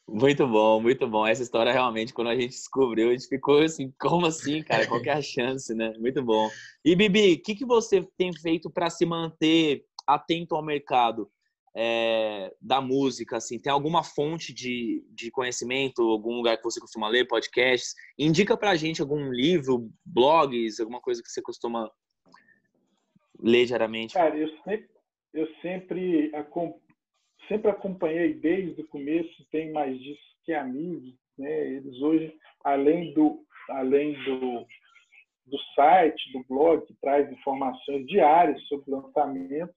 Speaker 1: Muito bom, muito bom. Essa história realmente, quando a gente descobriu, a gente ficou assim, como assim, cara? Qual que é a chance, né? Muito bom. E Bibi, o que, que você tem feito para se manter atento ao mercado é, da música? Assim, tem alguma fonte de, de conhecimento, algum lugar que você costuma ler, podcasts? Indica pra gente algum livro, blogs, alguma coisa que você costuma ler diariamente.
Speaker 3: Cara, eu sempre, eu sempre acompanho sempre acompanhei desde o começo, tem mais disso que amigos, né? Eles hoje, além do, além do, do site, do blog, que traz informações diárias sobre lançamentos,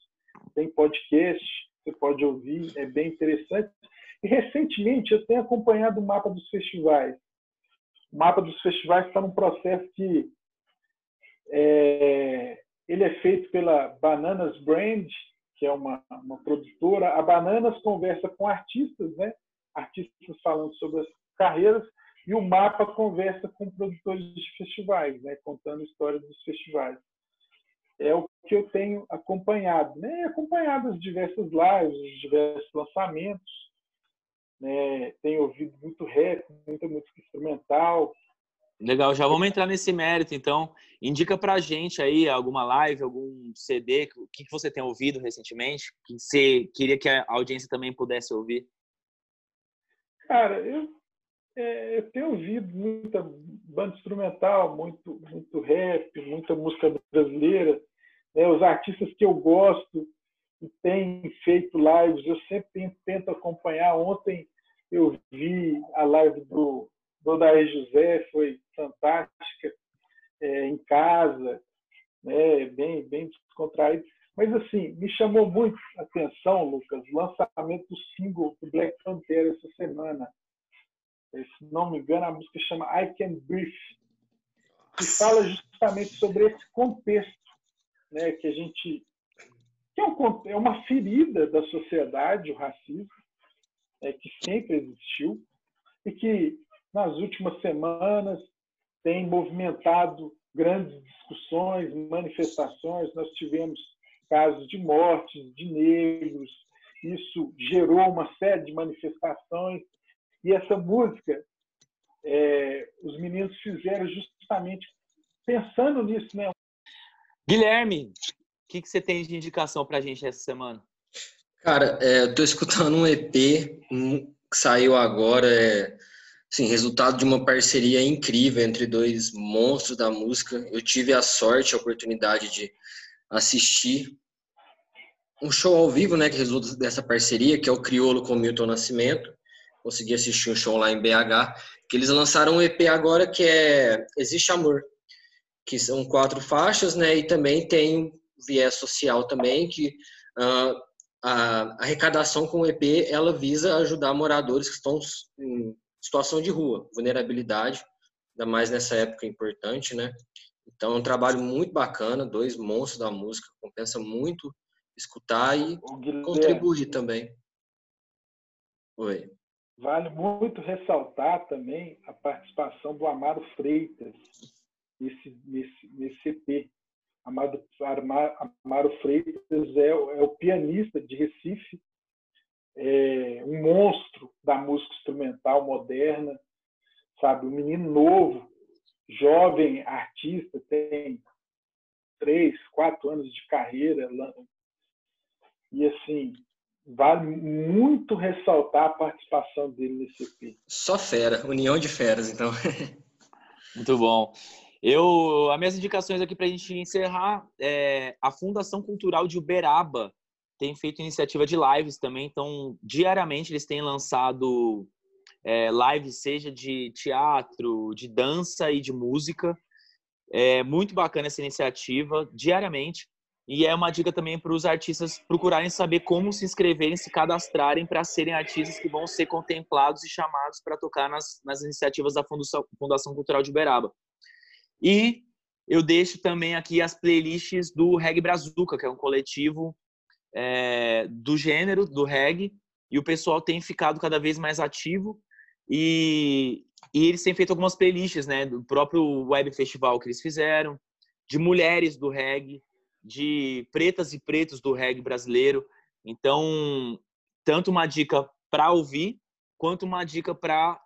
Speaker 3: tem podcast, você pode ouvir, é bem interessante. E recentemente eu tenho acompanhado o mapa dos festivais. O mapa dos festivais está num processo que é, ele é feito pela Bananas Brand, que é uma, uma produtora, a Bananas conversa com artistas, né? artistas falando sobre as carreiras, e o Mapa conversa com produtores de festivais, né? contando histórias dos festivais. É o que eu tenho acompanhado, né? acompanhado as diversas lives, os diversos lançamentos, né? tenho ouvido muito rap, muita música instrumental,
Speaker 1: Legal, já vamos entrar nesse mérito, então. Indica pra gente aí alguma live, algum CD, que, que você tem ouvido recentemente, que você queria que a audiência também pudesse ouvir.
Speaker 3: Cara, eu, é, eu tenho ouvido muita banda instrumental, muito, muito rap, muita música brasileira. Né? Os artistas que eu gosto e têm feito lives, eu sempre tento acompanhar. Ontem eu vi a live do do Odair José foi fantástica é, em casa, né, bem, bem descontraído. Mas, assim, me chamou muito a atenção, Lucas, o lançamento do single do Black Panther essa semana. Se não me engano, a música chama I Can Breathe, que fala justamente sobre esse contexto né, que a gente. que é, um, é uma ferida da sociedade, o racismo, é, que sempre existiu, e que nas últimas semanas tem movimentado grandes discussões, manifestações. Nós tivemos casos de mortes de negros, isso gerou uma série de manifestações. E essa música, é, os meninos fizeram justamente pensando nisso. Né?
Speaker 1: Guilherme, o que, que você tem de indicação para a gente essa semana?
Speaker 2: Cara, é, eu estou escutando um EP que saiu agora, é Sim, resultado de uma parceria incrível entre dois monstros da música. Eu tive a sorte, a oportunidade de assistir um show ao vivo, né, que resulta dessa parceria, que é o Criolo com o Milton Nascimento. Consegui assistir um show lá em BH, que eles lançaram um EP agora que é Existe Amor, que são quatro faixas, né, e também tem viés social também, que uh, a arrecadação com o EP, ela visa ajudar moradores que estão em situação de rua, vulnerabilidade, ainda mais nessa época importante, né? Então é um trabalho muito bacana, dois monstros da música, compensa muito escutar e contribuir também. Oi.
Speaker 3: Vale muito ressaltar também a participação do Amaro Freitas nesse, nesse, nesse EP. Amado, Amaro Freitas é, é o pianista de Recife, é um monstro da música instrumental moderna, sabe? Um menino novo, jovem artista, tem três, quatro anos de carreira, e assim, vale muito ressaltar a participação dele nesse EP.
Speaker 2: Só fera, união de feras, então.
Speaker 1: muito bom. Eu, as minhas indicações aqui para a gente encerrar, é, a Fundação Cultural de Uberaba tem feito iniciativa de lives também, então diariamente eles têm lançado é, lives, seja de teatro, de dança e de música. É muito bacana essa iniciativa, diariamente. E é uma dica também para os artistas procurarem saber como se inscreverem, se cadastrarem para serem artistas que vão ser contemplados e chamados para tocar nas, nas iniciativas da Fundação, Fundação Cultural de Uberaba. E eu deixo também aqui as playlists do Reggae Brazuca, que é um coletivo é, do gênero, do reggae, e o pessoal tem ficado cada vez mais ativo. E, e eles têm feito algumas playlists, né, do próprio web festival que eles fizeram, de mulheres do reggae, de pretas e pretos do reggae brasileiro. Então, tanto uma dica para ouvir, quanto uma dica para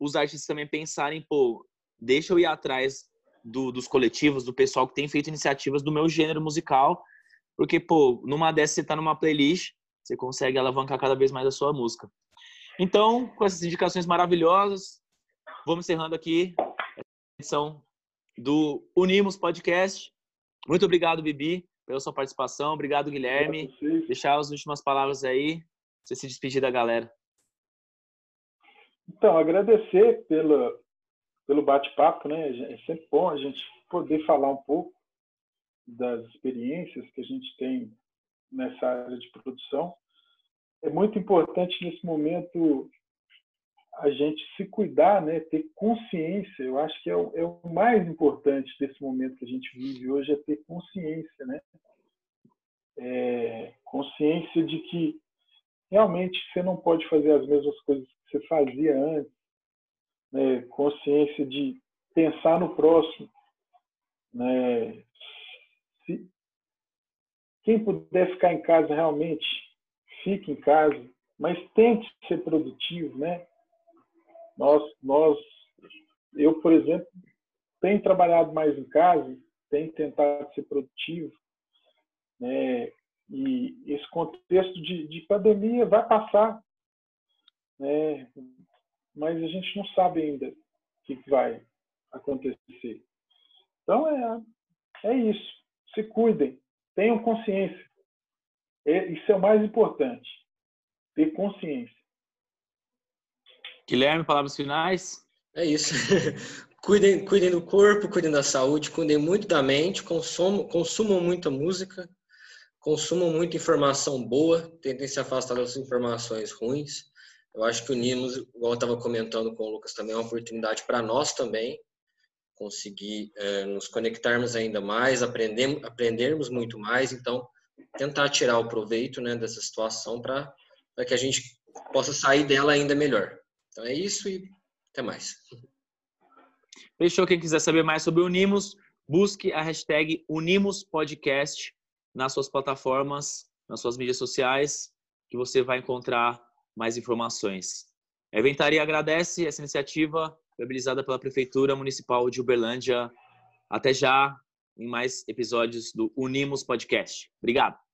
Speaker 1: os artistas também pensarem, pô, deixa eu ir atrás do, dos coletivos, do pessoal que tem feito iniciativas do meu gênero musical, porque, pô, numa dessas você tá numa playlist, você consegue alavancar cada vez mais a sua música. Então, com essas indicações maravilhosas, vamos encerrando aqui a edição do Unimos Podcast. Muito obrigado, Bibi, pela sua participação. Obrigado, Guilherme. Deixar as últimas palavras aí, você se despedir da galera.
Speaker 3: Então, agradecer pelo, pelo bate-papo, né? É sempre bom a gente poder falar um pouco das experiências que a gente tem nessa área de produção. É muito importante nesse momento a gente se cuidar, né, ter consciência. Eu acho que é o, é o, mais importante desse momento que a gente vive hoje é ter consciência, né? É, consciência de que realmente você não pode fazer as mesmas coisas que você fazia antes. Né? Consciência de pensar no próximo. Né? Se quem puder ficar em casa realmente fique em casa, mas tente ser produtivo, né? Nós, nós, eu, por exemplo, tenho trabalhado mais em casa, tenho tentado ser produtivo, né? E esse contexto de, de pandemia vai passar, né? Mas a gente não sabe ainda o que vai acontecer. Então é, é isso. Se cuidem, tenham consciência. É, isso é o mais importante. Ter consciência.
Speaker 1: Guilherme, palavras finais?
Speaker 2: É isso. cuidem, cuidem do corpo, cuidem da saúde, cuidem muito da mente, consumam, consumam muita música, consumam muita informação boa, tentem se afastar das informações ruins. Eu acho que unimos, igual eu estava comentando com o Lucas também, é uma oportunidade para nós também conseguir é, nos conectarmos ainda mais, aprender, aprendermos muito mais. Então, tentar tirar o proveito né, dessa situação para que a gente possa sair dela ainda melhor. Então é isso e até mais.
Speaker 1: Fechou. Quem quiser saber mais sobre o Unimos, busque a hashtag Unimos Podcast nas suas plataformas, nas suas mídias sociais, que você vai encontrar mais informações. A Eventaria agradece essa iniciativa viabilizada pela Prefeitura Municipal de Uberlândia. Até já em mais episódios do Unimos Podcast. Obrigado.